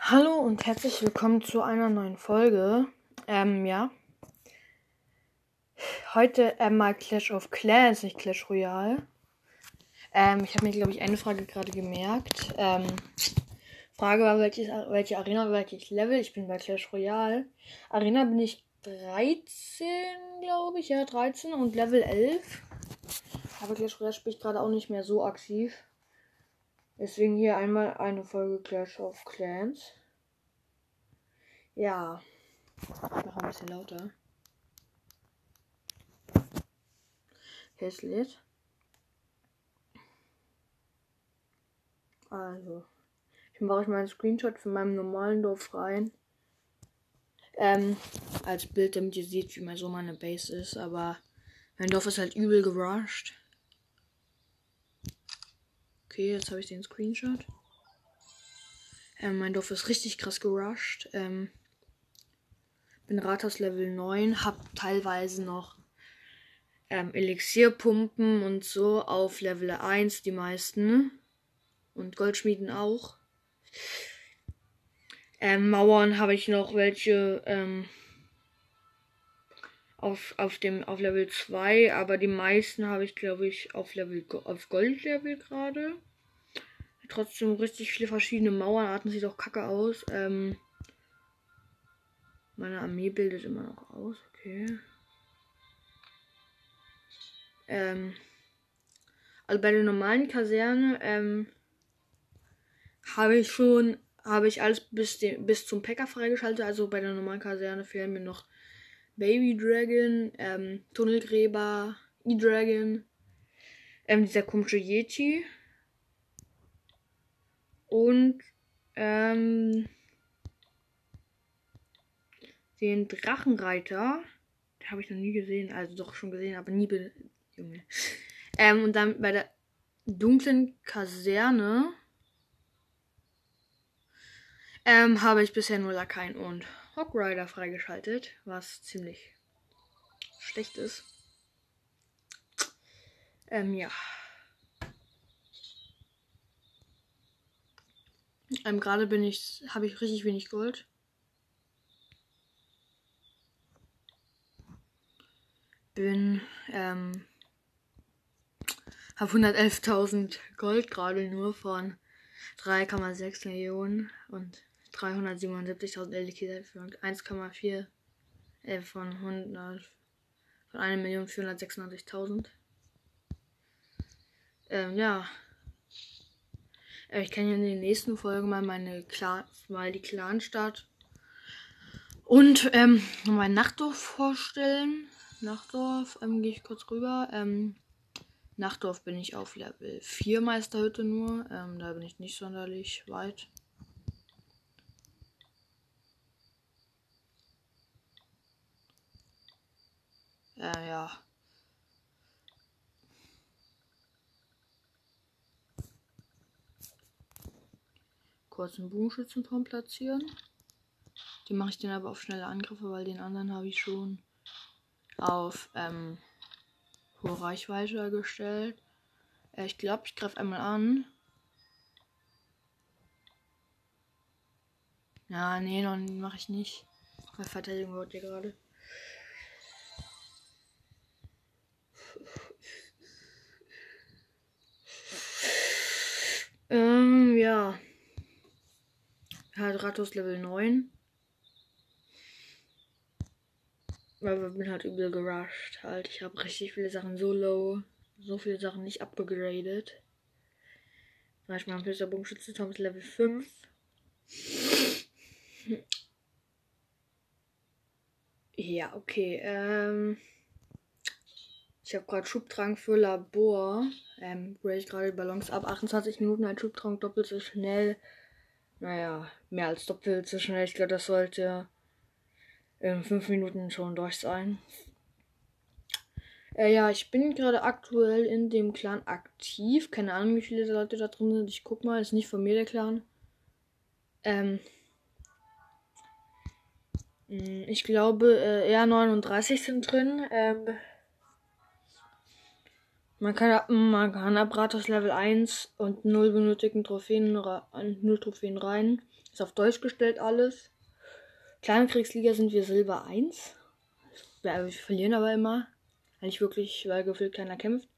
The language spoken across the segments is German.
Hallo und herzlich willkommen zu einer neuen Folge. Ähm, ja. Heute ähm, Clash of Clans, nicht Clash Royale. Ähm, ich habe mir, glaube ich, eine Frage gerade gemerkt. Ähm, Frage war, welches, welche Arena, welches Level? Ich bin bei Clash Royale. Arena bin ich 13, glaube ich. Ja, 13 und Level 11. Aber Clash Royale spiele ich gerade auch nicht mehr so aktiv. Deswegen hier einmal eine Folge Clash of Clans. Ja. Noch ein bisschen lauter. Hässlich. Also. Ich mache euch mal einen Screenshot von meinem normalen Dorf rein. Ähm, als Bild, damit ihr seht, wie mal so meine Base ist. Aber mein Dorf ist halt übel gerusht. Okay, jetzt habe ich den Screenshot. Ähm, mein Dorf ist richtig krass gerusht. Ähm, bin Rathaus Level 9, hab teilweise noch ähm, Elixierpumpen und so auf Level 1, die meisten. Und Goldschmieden auch. Ähm, Mauern habe ich noch welche ähm, auf, auf dem auf Level 2, aber die meisten habe ich glaube ich auf Level auf Gold Level gerade. Trotzdem richtig viele verschiedene Mauernarten, sieht auch kacke aus. Ähm, meine Armee bildet immer noch aus, okay. Ähm, also bei der normalen Kaserne ähm, habe ich schon, habe ich alles bis, den, bis zum Packer freigeschaltet. Also bei der normalen Kaserne fehlen mir noch Baby Dragon, ähm, Tunnelgräber, E-Dragon, ähm, dieser komische Yeti und ähm, den Drachenreiter. Den habe ich noch nie gesehen, also doch schon gesehen, aber nie. Junge. Ähm, und dann bei der dunklen Kaserne ähm, habe ich bisher nur Lakaien und Hogrider freigeschaltet, was ziemlich schlecht ist. Ähm, ja. Ähm, gerade bin ich, habe ich richtig wenig Gold. Bin, ähm, habe 111.000 Gold gerade nur von 3,6 Millionen und 377.000 LKZ für 1,4 äh, von 100 von 1.496.000. Ähm, ja. Ich kann ja in den nächsten Folgen mal meine Clan, mal die Clan-Stadt und ähm, mein Nachtdorf vorstellen. Nachtdorf, ähm, gehe ich kurz rüber. Ähm, Nachtdorf bin ich auf Level 4 Meisterhütte nur. Ähm, da bin ich nicht sonderlich weit. Äh, ja. Kurz einen Bogenschützenturm platzieren. Die mache ich dann aber auf schnelle Angriffe, weil den anderen habe ich schon auf ähm, hohe Reichweite gestellt. Äh, ich glaube, ich greife einmal an. Ja, nee, noch mache ich nicht. Weil Verteidigung wird ja gerade. Ähm, ja. Halt Ratos Level 9. Aber bin halt übel gerusht halt. Ich habe richtig viele Sachen so low. So viele Sachen nicht abgegradet. Zum Beispiel mein Pilzer Bogenschütze Tom ist Level 5. Ja, okay. Ähm, ich habe gerade Schubtrank für Labor. Ähm, grade ich gerade Ballons ab. 28 Minuten ein Schubtrank doppelt so schnell. Naja, mehr als doppelt so schnell. Ich glaube, das sollte in 5 Minuten schon durch sein. Äh, ja, ich bin gerade aktuell in dem Clan aktiv. Keine Ahnung, wie viele Leute da drin sind. Ich guck mal, ist nicht von mir der Clan. Ähm, hm, ich glaube, äh, eher 39 sind drin. Ähm, man kann, man kann ab Ratos Level 1 und 0 benötigten Trophäen, 0 Trophäen rein. Ist auf Deutsch gestellt alles. Kleine Kriegsliga sind wir Silber 1. Ja, wir verlieren aber immer. Eigentlich wirklich, weil gefühlt keiner kämpft.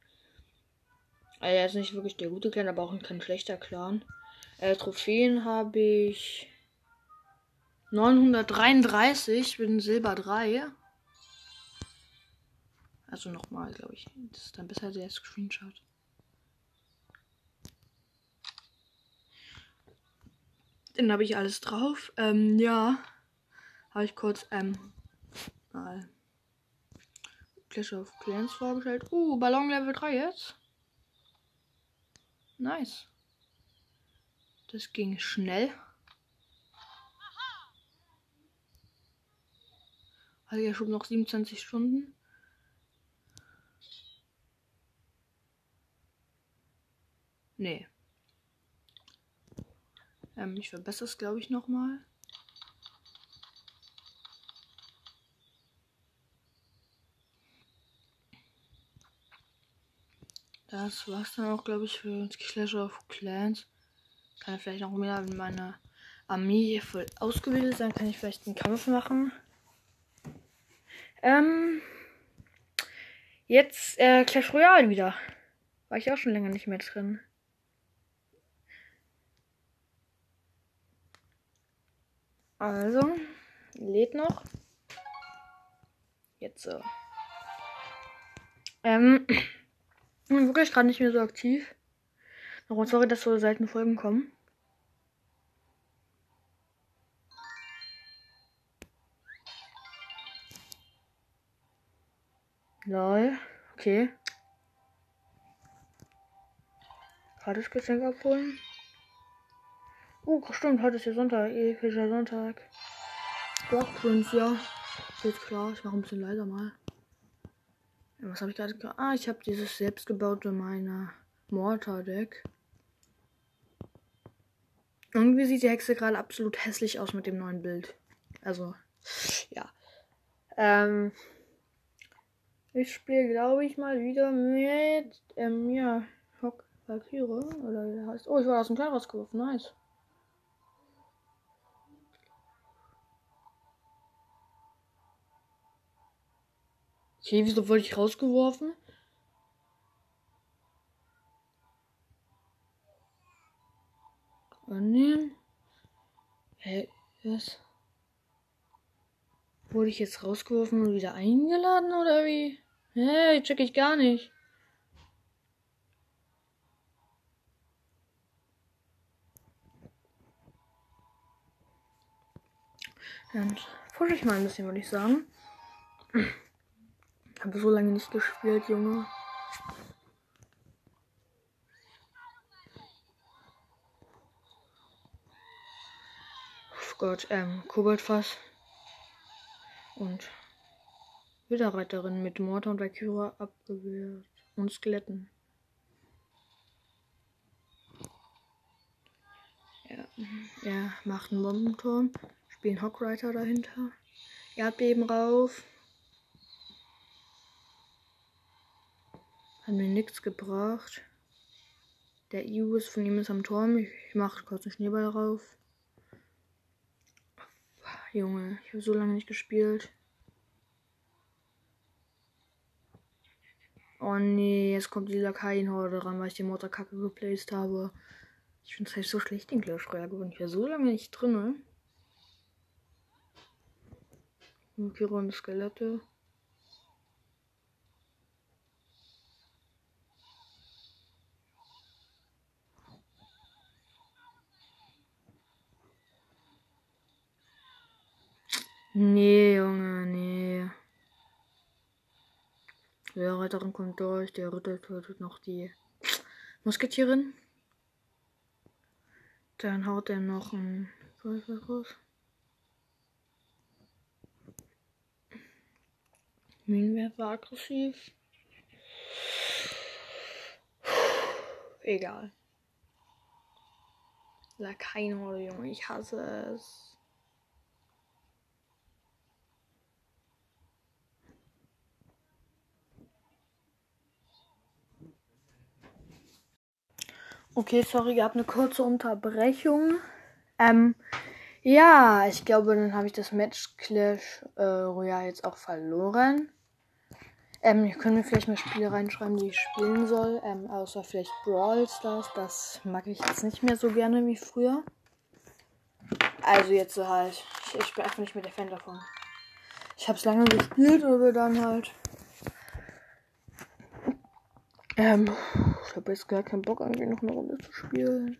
Also er ist nicht wirklich der gute Clan, aber auch kein schlechter Clan. Äh, Trophäen habe ich 933, bin Silber 3. Also nochmal, glaube ich. Das ist dann besser der Screenshot. Dann habe ich alles drauf. Ähm, ja. Habe ich kurz, ähm, mal Clash of Clans vorgestellt. Uh, Ballon Level 3 jetzt. Nice. Das ging schnell. Also ja schon noch 27 Stunden. Nee. Ähm, ich verbessere es, glaube ich, nochmal. Das war's dann auch, glaube ich, für Clash of Clans. Kann ich vielleicht noch mehr in meiner Armee voll ausgebildet sein. Kann ich vielleicht einen Kampf machen. Ähm. Jetzt äh, Clash Royale wieder. War ich auch schon länger nicht mehr drin. Also, lädt noch. Jetzt so. Ähm, bin wirklich gerade nicht mehr so aktiv. Warum sorry, dass so selten Folgen kommen. Lol. Okay. Gratis Geschenk abholen. Oh, stimmt, heute ist ja Sonntag, epischer Sonntag. Doch, Prince, ja. Geht klar, ich mache ein bisschen leiser mal. Was habe ich gerade Ah, ich habe dieses selbstgebaute meiner Mortar-Deck. Irgendwie sieht die Hexe gerade absolut hässlich aus mit dem neuen Bild. Also, ja. Ähm, ich spiele, glaube ich, mal wieder mit, ähm, ja, Hock Valkyrie, oder wie der heißt. Oh, ich war aus dem Kleid rausgeworfen, nice. Okay, wieso wurde ich rausgeworfen? Annehmen. Hä, was? Wurde ich jetzt rausgeworfen und wieder eingeladen oder wie? Hä, check ich gar nicht. Dann pushe ich mal ein bisschen, würde ich sagen habe so lange nicht gespielt, Junge. Oh Gott, ähm, Koboldfass. Und Widerreiterin mit Mortar und Valkyra abgewehrt. Und Skeletten. Ja, er macht einen Bombenturm. Spielen Hockreiter dahinter. Erdbeben rauf. Hat mir nichts gebracht. Der Ibus von ihm ist am Turm. Ich mache kurz einen Schneeball drauf. Junge, ich habe so lange nicht gespielt. Oh nee, jetzt kommt die Lakaienhorde ran, weil ich die Motorkacke geplaced habe. Ich finde es halt so schlecht in Clash Royale geworden. Ich war so lange nicht drin. Vampire und Skelette. Nee, Junge, nee. Der Reiterin kommt durch, der Ritter tötet noch die Musketierin. Dann haut er noch ein Teufel raus. Minenwerfer aggressiv. Egal. Lakaien Junge, ich hasse es. Okay, sorry, ihr habt eine kurze Unterbrechung. Ähm, ja, ich glaube, dann habe ich das Match Clash äh, Royale jetzt auch verloren. Ähm, ihr könnt mir vielleicht mal Spiele reinschreiben, die ich spielen soll. Ähm, außer vielleicht Brawl Stars. Das mag ich jetzt nicht mehr so gerne wie früher. Also jetzt so halt. Ich, ich bin einfach nicht mehr der Fan davon. Ich habe es lange gespielt, aber dann halt. Ähm, ich habe jetzt gar keinen Bock, irgendwie noch eine Runde zu spielen.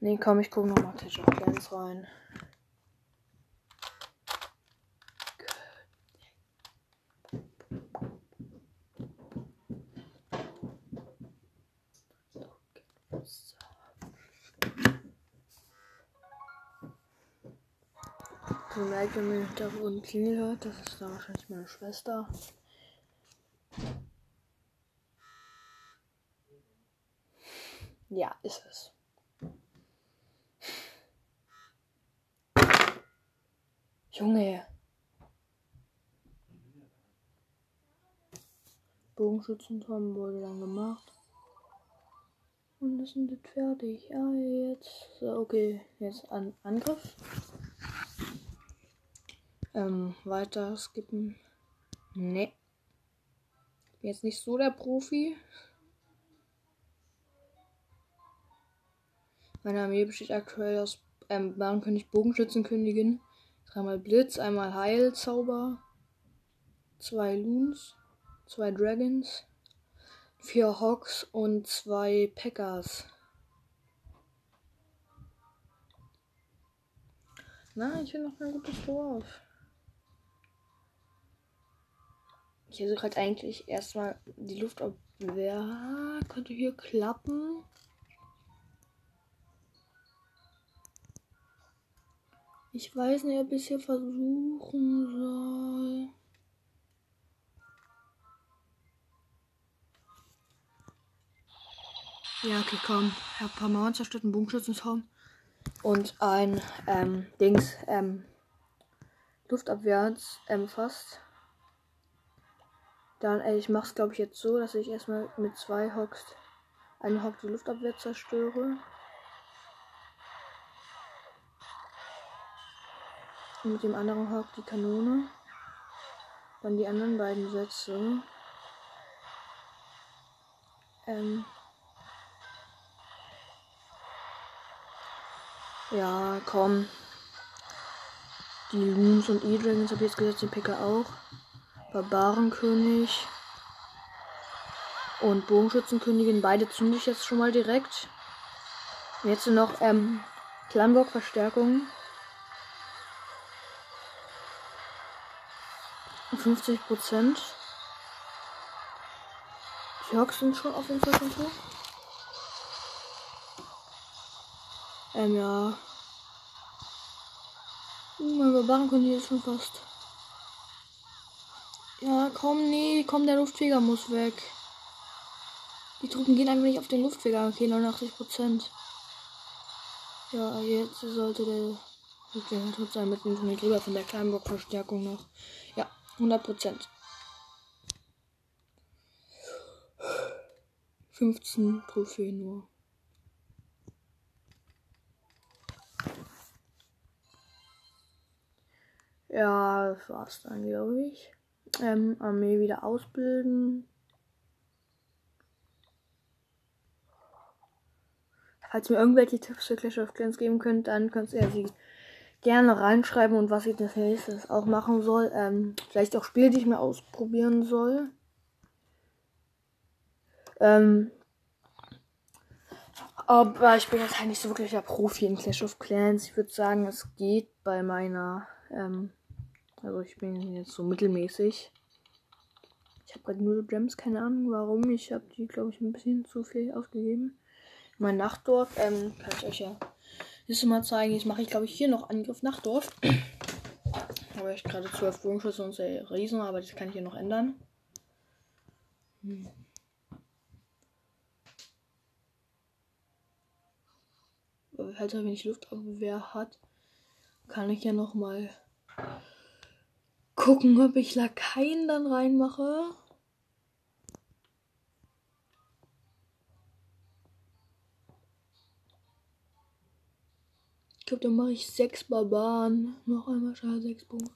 Nee, komm, ich gucke nochmal Clash of Clans rein. So merkt, wenn man im Hintergrund Klingel hört, das ist da wahrscheinlich meine Schwester. Ja, ist es. Junge. Bogenschützenturm wurde dann gemacht. Und das sind jetzt fertig. Ja, jetzt. Okay, jetzt an Angriff. Ähm, weiter skippen. Ne. Bin jetzt nicht so der Profi. Meine Armee besteht aktuell aus ähm, Bahnkönig, Bogenschützenkönigin, dreimal Blitz, einmal Heilzauber, zwei Loons, zwei Dragons, vier Hawks und zwei Packers. Na, ich will noch ein gutes Dorf. Ich versuche halt eigentlich erstmal die Luftabwehr. Könnte hier klappen. Ich weiß nicht, ob ich es hier versuchen soll. Ja, okay, komm. Ich habe ein paar Mauern zerstört, einen Bogenschützenturm und ein ähm, Dings, ähm, Luftabwärts ähm, fast. Dann, ey, ich mach's glaube ich jetzt so, dass ich erstmal mit zwei Hocks einen Hock die Luftabwehr zerstöre. Und mit dem anderen Hock die Kanone. Dann die anderen beiden Sätze. Ähm. Ja, komm. Die Loons und E-Dragons habe ich jetzt gesetzt, den Picker auch. Barbarenkönig und Bogenschützenkönigin. Beide zünde ich jetzt schon mal direkt. Und jetzt noch ähm, Clanburg-Verstärkung. 50 Prozent. Die Hawks sind schon auf jeden Fall schon hoch. Ähm, ja. Uh, mein Barbarenkönig ist schon fast. Ja, komm, nee, komm, der Luftfeger muss weg. Die Truppen gehen einfach nicht auf den Luftfeger. Okay, 89 Prozent. Ja, jetzt sollte der der tot sein mit dem drüber von der Kleinburg-Verstärkung noch. Ja, 100 Prozent. 15 Trophäen nur. Ja, das war's dann, glaube ich ähm, Armee wieder ausbilden. Falls ihr mir irgendwelche Tipps für Clash of Clans geben könnt, dann könnt ihr sie gerne reinschreiben und was ich das nächstes auch machen soll. Ähm, vielleicht auch Spiele, die ich mir ausprobieren soll. Ähm, aber ich bin jetzt halt nicht so wirklich der Profi in Clash of Clans. Ich würde sagen, es geht bei meiner ähm, also ich bin jetzt so mittelmäßig. Ich habe gerade null Gems, keine Ahnung warum. Ich habe die, glaube ich, ein bisschen zu viel ausgegeben. Mein Nachtdorf, ähm, kann ich euch ja das mal zeigen. Jetzt mache ich, glaube ich, hier noch Angriff Nachtdorf. habe ich gerade 12 Wurmschüsse und sehr Riesen, aber das kann ich hier noch ändern. Hm. Halt, wenn ich Luftabwehr hat, kann ich ja noch mal gucken, ob ich Lakaien dann reinmache. Ich glaube, dann mache ich sechs Barbaren. Noch einmal schade, sechs Punkte.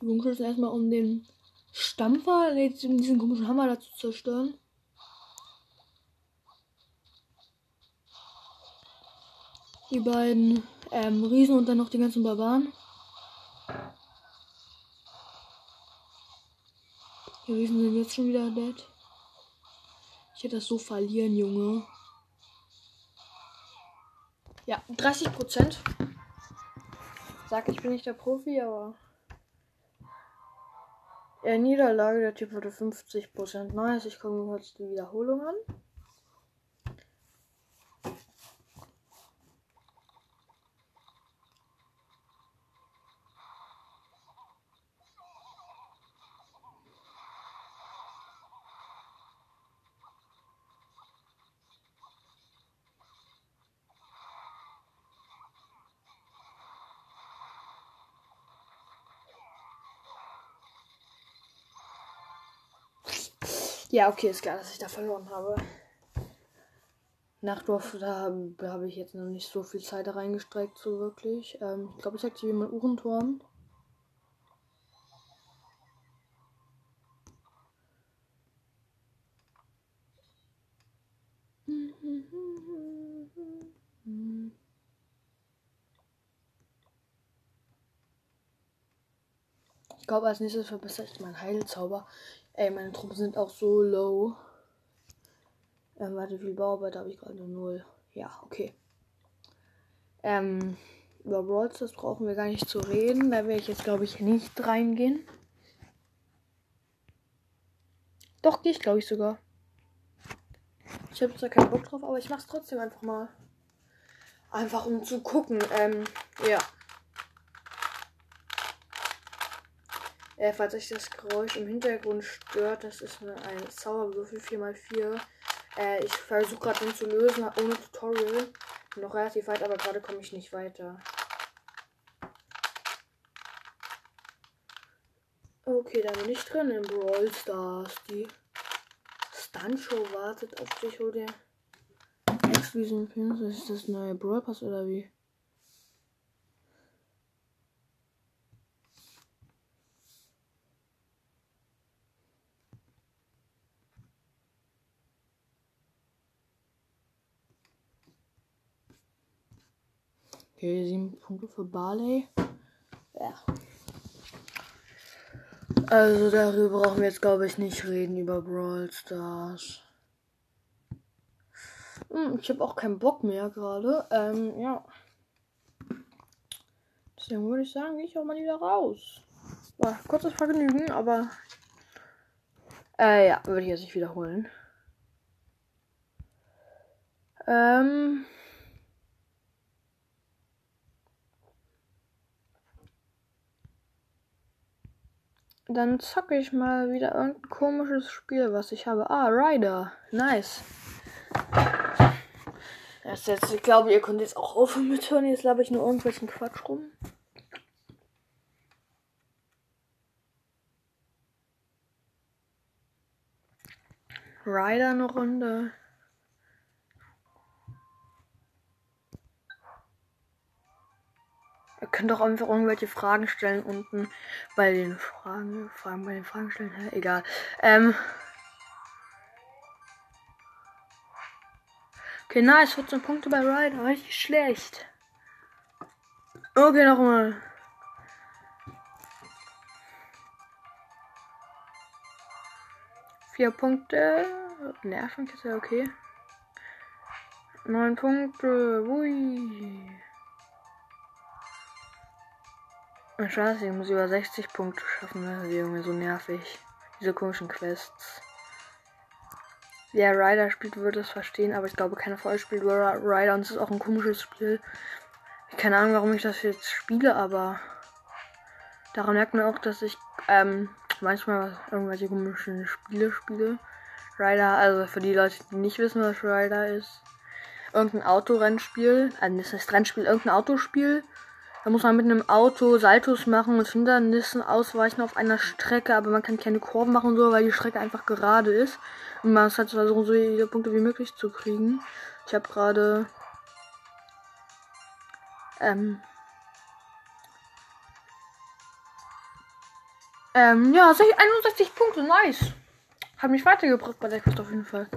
Die Bunker ist erstmal um den Stampfer, um diesen komischen Hammer dazu zerstören. Die beiden ähm, Riesen und dann noch die ganzen Barbaren. Die Riesen sind jetzt schon wieder dead. Ich hätte das so verlieren, Junge. Ja, 30 Prozent. Sag, ich bin nicht der Profi, aber. Ja, Niederlage, der Typ hatte 50 Prozent. Nice, ich komme kurz die Wiederholung an. Ja, okay, ist klar, dass ich da verloren habe. Nachtdorf, da habe hab ich jetzt noch nicht so viel Zeit reingestreckt, so wirklich. Ähm, ich glaube, ich aktiviere mal Uhrenturm. Ich glaube, als nächstes verbessere ich meinen Heilzauber. Ey, meine Truppen sind auch so low. Ähm, warte, wie viel Bauarbeit habe ich gerade? Null. Ja, okay. Ähm, über das brauchen wir gar nicht zu reden. Da werde ich jetzt, glaube ich, nicht reingehen. Doch, gehe ich, glaube ich, sogar. Ich habe zwar keinen Bock drauf, aber ich mache es trotzdem einfach mal. Einfach um zu gucken. Ähm, ja. Äh, falls euch das Geräusch im Hintergrund stört, das ist eine, ein Zauberwürfel 4x4. Äh, ich versuche gerade den zu lösen, ohne Tutorial. Noch relativ weit, aber gerade komme ich nicht weiter. Okay, da bin ich drin in Brawl Stars. Die Stuntshow wartet auf dich, oder? Exclusive Pins, ist das neue Brawl Pass oder wie? Okay, sieben Punkte für Barley. Ja. Also darüber brauchen wir jetzt, glaube ich, nicht reden über Brawl Stars. Hm, ich habe auch keinen Bock mehr gerade. Ähm, ja. Deswegen würde ich sagen, gehe ich auch mal wieder raus. War kurzes Vergnügen, aber äh, ja, würde ich jetzt nicht wiederholen. Ähm. Dann zocke ich mal wieder irgendein komisches Spiel, was ich habe. Ah, Rider. Nice. Das jetzt, ich glaube, ihr könnt jetzt auch aufhören mit hören. Jetzt laber ich nur irgendwelchen Quatsch rum. Rider eine Runde. Ihr könnt auch einfach irgendwelche Fragen stellen unten bei den Fragen. Fragen bei den Fragen stellen. Hä? Egal. Ähm. Okay, nice. 14 Punkte bei Ryder. Richtig schlecht. Okay, nochmal. Vier Punkte. Nervenkiste, okay. Neun Punkte. Ui. Scheiße, ich muss über 60 Punkte schaffen. Das ist irgendwie so nervig. Diese komischen Quests. Wer Ryder spielt, würde es verstehen, aber ich glaube, keiner von euch spielt Ryder und es ist auch ein komisches Spiel. Keine Ahnung, warum ich das jetzt spiele, aber daran merkt man auch, dass ich ähm, manchmal irgendwelche komischen Spiele spiele. Ryder, also für die Leute, die nicht wissen, was Ryder ist, irgendein Autorennspiel, also das heißt Rennspiel, irgendein Autospiel da muss man mit einem Auto Saltos machen und Hindernissen ausweichen auf einer Strecke, aber man kann keine Kurven machen so, weil die Strecke einfach gerade ist. Und man muss halt versuchen, so viele Punkte wie möglich zu kriegen. Ich habe gerade Ähm. Ähm, ja, 61 Punkte, nice. Hat mich weitergebracht bei der Quest auf jeden Fall.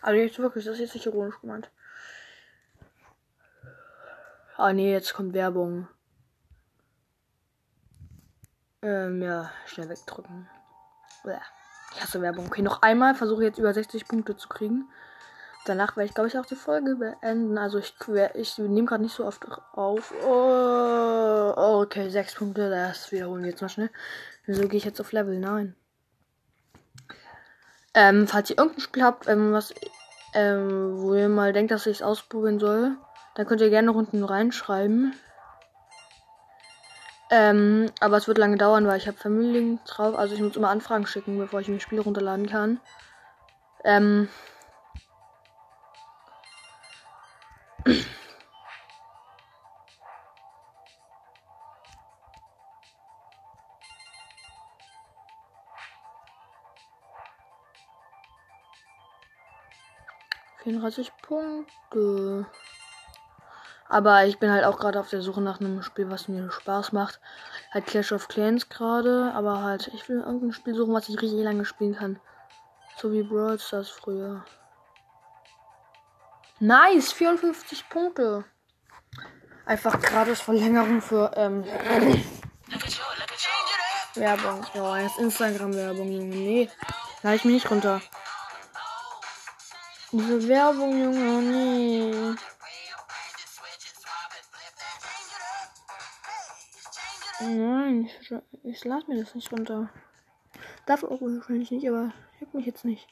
Also jetzt wirklich, das ist jetzt nicht ironisch gemeint. Ah nee, jetzt kommt Werbung. Ähm, ja, schnell wegdrücken. Ich hasse Werbung. Okay, noch einmal versuche jetzt über 60 Punkte zu kriegen. Danach werde ich, glaube ich, auch die Folge beenden. Also ich, ich nehme gerade nicht so oft auf. Oh, okay, 6 Punkte. Das wiederholen wir jetzt mal schnell. Wieso gehe ich jetzt auf Level 9? Ähm, falls ihr irgendein Spiel habt, ähm, was, ähm, wo ihr mal denkt, dass ich es ausprobieren soll, dann könnt ihr gerne unten reinschreiben. Ähm, aber es wird lange dauern, weil ich habe Familien drauf. Also ich muss immer Anfragen schicken, bevor ich mir Spiel runterladen kann. Ähm. 34 Punkte. Aber ich bin halt auch gerade auf der Suche nach einem Spiel, was mir Spaß macht. Halt Clash of Clans gerade, aber halt, ich will irgendein Spiel suchen, was ich richtig lange spielen kann. So wie Brawl Stars früher. Nice, 54 Punkte. Einfach gratis Verlängerung für ähm, Werbung. Ja, jetzt Instagram-Werbung, Junge. Nee, lade ich mich nicht runter. Diese Werbung, Junge, nee. Nein, ich, ich lade mir das nicht runter. Darf auch wahrscheinlich nicht, aber ich hab mich jetzt nicht.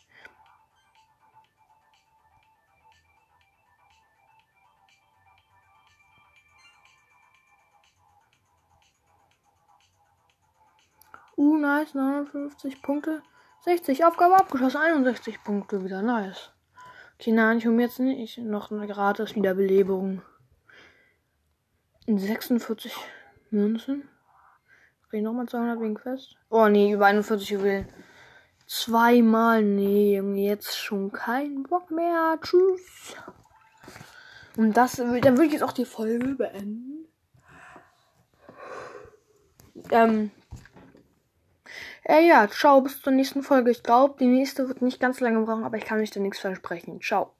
Uh, nice, 59 Punkte. 60, Aufgabe abgeschlossen, 61 Punkte wieder, nice. Okay, nein, ich hole mir jetzt nicht noch eine gratis Wiederbelebung. 46 Münzen. Krieg ich nochmal 200 wegen Quest? Oh nee, über 41 Juwelen. Zweimal, nee, Junge, jetzt schon kein Bock mehr. Tschüss. Und das, dann würde ich jetzt auch die Folge beenden. Ähm, äh, ja, ciao, bis zur nächsten Folge. Ich glaube, die nächste wird nicht ganz lange brauchen, aber ich kann mich da nichts versprechen. Ciao.